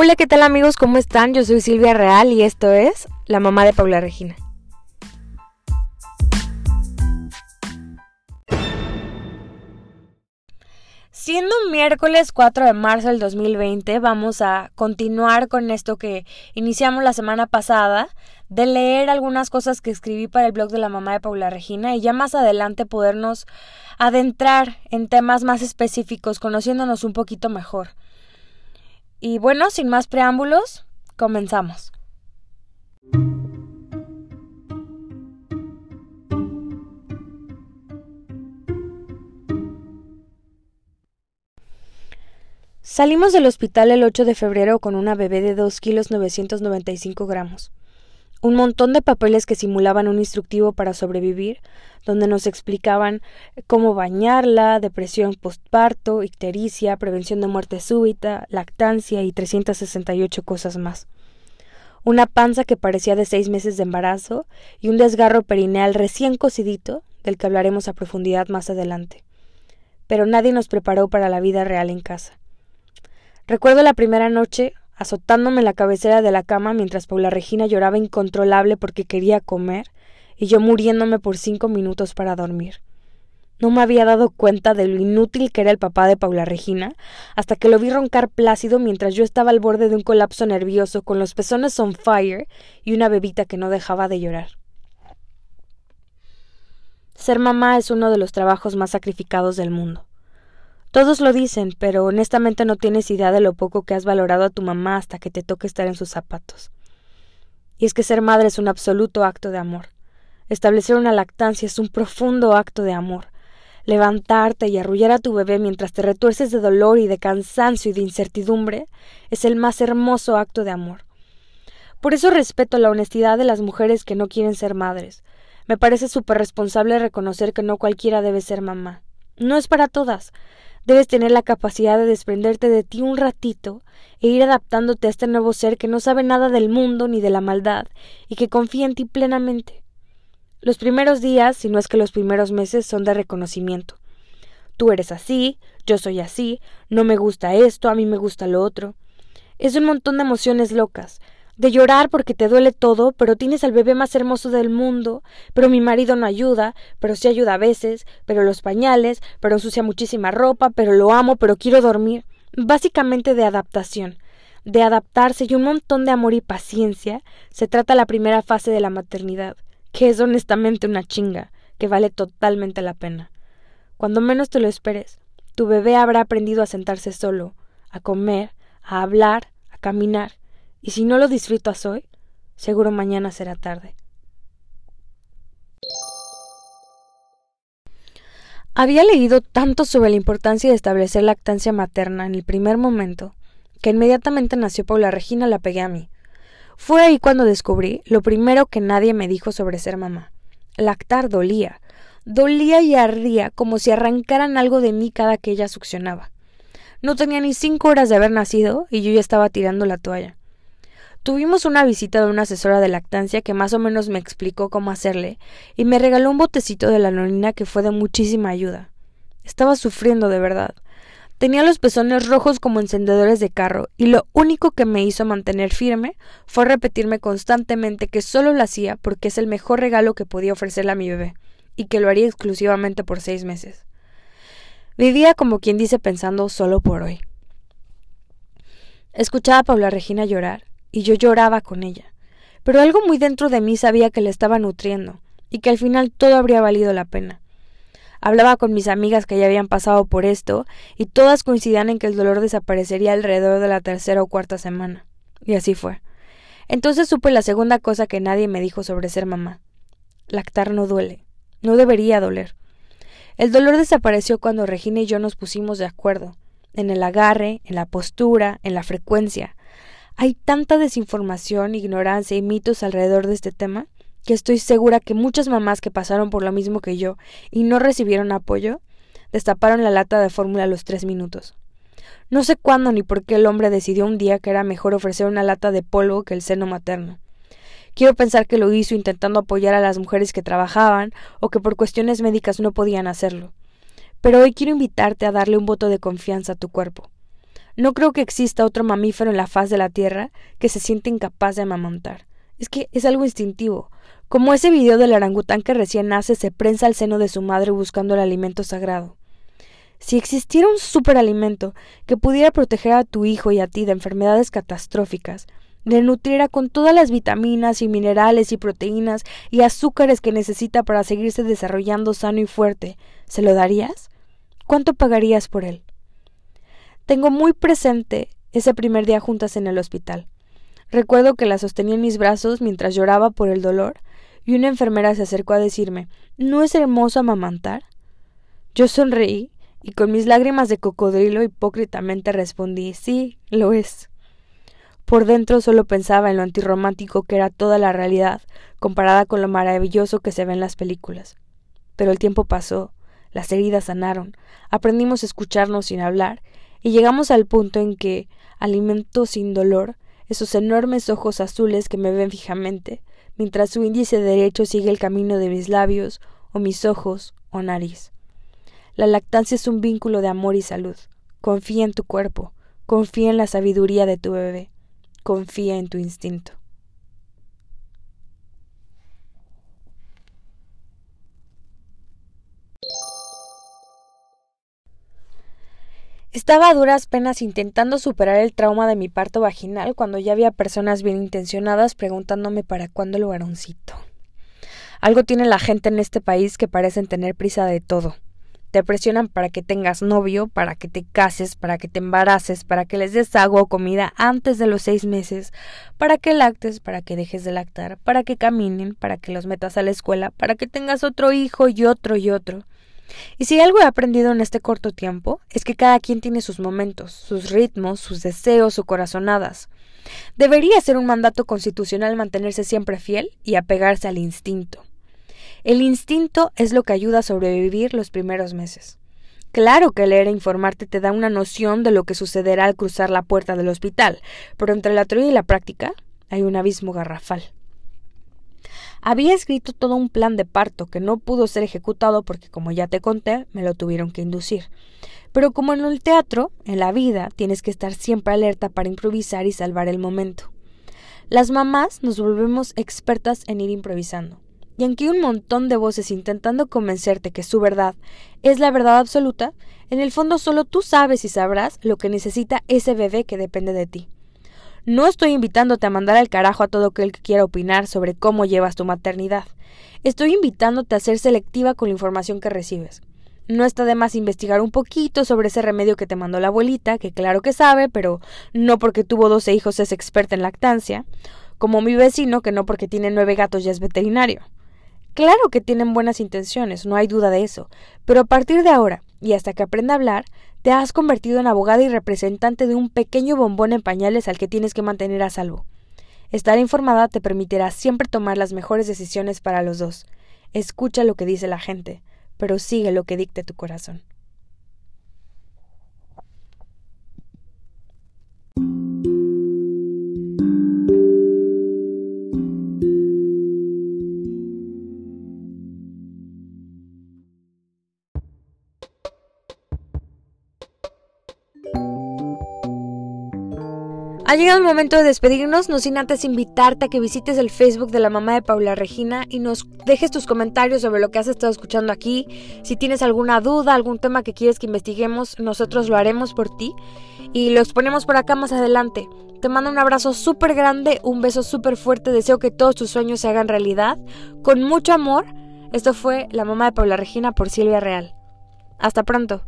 Hola, ¿qué tal amigos? ¿Cómo están? Yo soy Silvia Real y esto es La mamá de Paula Regina. Siendo miércoles 4 de marzo del 2020, vamos a continuar con esto que iniciamos la semana pasada, de leer algunas cosas que escribí para el blog de la mamá de Paula Regina y ya más adelante podernos adentrar en temas más específicos, conociéndonos un poquito mejor. Y bueno, sin más preámbulos, comenzamos. Salimos del hospital el 8 de febrero con una bebé de 2 kilos 995 gramos. Un montón de papeles que simulaban un instructivo para sobrevivir, donde nos explicaban cómo bañarla, depresión postparto, ictericia, prevención de muerte súbita, lactancia y 368 cosas más. Una panza que parecía de seis meses de embarazo y un desgarro perineal recién cocidito, del que hablaremos a profundidad más adelante. Pero nadie nos preparó para la vida real en casa. Recuerdo la primera noche azotándome la cabecera de la cama mientras Paula Regina lloraba incontrolable porque quería comer y yo muriéndome por cinco minutos para dormir. No me había dado cuenta de lo inútil que era el papá de Paula Regina hasta que lo vi roncar plácido mientras yo estaba al borde de un colapso nervioso con los pezones on fire y una bebita que no dejaba de llorar. Ser mamá es uno de los trabajos más sacrificados del mundo. Todos lo dicen, pero honestamente no tienes idea de lo poco que has valorado a tu mamá hasta que te toque estar en sus zapatos. Y es que ser madre es un absoluto acto de amor. Establecer una lactancia es un profundo acto de amor. Levantarte y arrullar a tu bebé mientras te retuerces de dolor y de cansancio y de incertidumbre es el más hermoso acto de amor. Por eso respeto la honestidad de las mujeres que no quieren ser madres. Me parece súper responsable reconocer que no cualquiera debe ser mamá. No es para todas. Debes tener la capacidad de desprenderte de ti un ratito e ir adaptándote a este nuevo ser que no sabe nada del mundo ni de la maldad y que confía en ti plenamente. Los primeros días, si no es que los primeros meses, son de reconocimiento. Tú eres así, yo soy así, no me gusta esto, a mí me gusta lo otro. Es un montón de emociones locas, de llorar porque te duele todo, pero tienes al bebé más hermoso del mundo, pero mi marido no ayuda, pero sí ayuda a veces, pero los pañales, pero ensucia muchísima ropa, pero lo amo, pero quiero dormir. Básicamente de adaptación, de adaptarse y un montón de amor y paciencia se trata la primera fase de la maternidad, que es honestamente una chinga, que vale totalmente la pena. Cuando menos te lo esperes, tu bebé habrá aprendido a sentarse solo, a comer, a hablar, a caminar, y si no lo disfrutas hoy, seguro mañana será tarde. Había leído tanto sobre la importancia de establecer lactancia materna en el primer momento que inmediatamente nació Paula Regina la pegué a mí. Fue ahí cuando descubrí lo primero que nadie me dijo sobre ser mamá. Lactar dolía. Dolía y ardía como si arrancaran algo de mí cada que ella succionaba. No tenía ni cinco horas de haber nacido y yo ya estaba tirando la toalla. Tuvimos una visita de una asesora de lactancia que más o menos me explicó cómo hacerle y me regaló un botecito de la nonina que fue de muchísima ayuda. Estaba sufriendo de verdad. Tenía los pezones rojos como encendedores de carro y lo único que me hizo mantener firme fue repetirme constantemente que solo lo hacía porque es el mejor regalo que podía ofrecerle a mi bebé y que lo haría exclusivamente por seis meses. Vivía como quien dice pensando solo por hoy. Escuchaba a Paula Regina llorar y yo lloraba con ella. Pero algo muy dentro de mí sabía que le estaba nutriendo, y que al final todo habría valido la pena. Hablaba con mis amigas que ya habían pasado por esto, y todas coincidían en que el dolor desaparecería alrededor de la tercera o cuarta semana. Y así fue. Entonces supe la segunda cosa que nadie me dijo sobre ser mamá. Lactar no duele. No debería doler. El dolor desapareció cuando Regina y yo nos pusimos de acuerdo, en el agarre, en la postura, en la frecuencia, hay tanta desinformación, ignorancia y mitos alrededor de este tema que estoy segura que muchas mamás que pasaron por lo mismo que yo y no recibieron apoyo, destaparon la lata de fórmula a los tres minutos. No sé cuándo ni por qué el hombre decidió un día que era mejor ofrecer una lata de polvo que el seno materno. Quiero pensar que lo hizo intentando apoyar a las mujeres que trabajaban o que por cuestiones médicas no podían hacerlo. Pero hoy quiero invitarte a darle un voto de confianza a tu cuerpo. No creo que exista otro mamífero en la faz de la Tierra que se siente incapaz de amamantar. Es que es algo instintivo, como ese video del orangután que recién nace se prensa al seno de su madre buscando el alimento sagrado. Si existiera un superalimento que pudiera proteger a tu hijo y a ti de enfermedades catastróficas, le nutriera con todas las vitaminas y minerales y proteínas y azúcares que necesita para seguirse desarrollando sano y fuerte, ¿se lo darías? ¿Cuánto pagarías por él? Tengo muy presente ese primer día juntas en el hospital. Recuerdo que la sostenía en mis brazos mientras lloraba por el dolor, y una enfermera se acercó a decirme ¿No es hermoso amamantar? Yo sonreí y con mis lágrimas de cocodrilo hipócritamente respondí Sí, lo es. Por dentro solo pensaba en lo antirromántico que era toda la realidad, comparada con lo maravilloso que se ve en las películas. Pero el tiempo pasó, las heridas sanaron, aprendimos a escucharnos sin hablar, y llegamos al punto en que, alimento sin dolor, esos enormes ojos azules que me ven fijamente, mientras su índice derecho sigue el camino de mis labios, o mis ojos, o nariz. La lactancia es un vínculo de amor y salud. Confía en tu cuerpo, confía en la sabiduría de tu bebé confía en tu instinto. Estaba a duras penas intentando superar el trauma de mi parto vaginal cuando ya había personas bien intencionadas preguntándome para cuándo el varoncito. Algo tiene la gente en este país que parecen tener prisa de todo. Te presionan para que tengas novio, para que te cases, para que te embaraces, para que les des agua o comida antes de los seis meses, para que lactes, para que dejes de lactar, para que caminen, para que los metas a la escuela, para que tengas otro hijo y otro y otro. Y si algo he aprendido en este corto tiempo, es que cada quien tiene sus momentos, sus ritmos, sus deseos o corazonadas. Debería ser un mandato constitucional mantenerse siempre fiel y apegarse al instinto. El instinto es lo que ayuda a sobrevivir los primeros meses. Claro que leer e informarte te da una noción de lo que sucederá al cruzar la puerta del hospital, pero entre la teoría y la práctica hay un abismo garrafal. Había escrito todo un plan de parto que no pudo ser ejecutado porque, como ya te conté, me lo tuvieron que inducir. Pero como en el teatro, en la vida, tienes que estar siempre alerta para improvisar y salvar el momento. Las mamás nos volvemos expertas en ir improvisando y aunque un montón de voces intentando convencerte que su verdad es la verdad absoluta, en el fondo solo tú sabes y sabrás lo que necesita ese bebé que depende de ti. No estoy invitándote a mandar al carajo a todo aquel que quiera opinar sobre cómo llevas tu maternidad. Estoy invitándote a ser selectiva con la información que recibes. No está de más investigar un poquito sobre ese remedio que te mandó la abuelita, que claro que sabe, pero no porque tuvo doce hijos es experta en lactancia, como mi vecino que no porque tiene nueve gatos ya es veterinario. Claro que tienen buenas intenciones, no hay duda de eso, pero a partir de ahora, y hasta que aprenda a hablar, te has convertido en abogada y representante de un pequeño bombón en pañales al que tienes que mantener a salvo. Estar informada te permitirá siempre tomar las mejores decisiones para los dos. Escucha lo que dice la gente, pero sigue lo que dicte tu corazón. Ha llegado el momento de despedirnos, no sin antes invitarte a que visites el Facebook de la mamá de Paula Regina y nos dejes tus comentarios sobre lo que has estado escuchando aquí. Si tienes alguna duda, algún tema que quieres que investiguemos, nosotros lo haremos por ti y los ponemos por acá más adelante. Te mando un abrazo súper grande, un beso súper fuerte, deseo que todos tus sueños se hagan realidad. Con mucho amor, esto fue La mamá de Paula Regina por Silvia Real. Hasta pronto.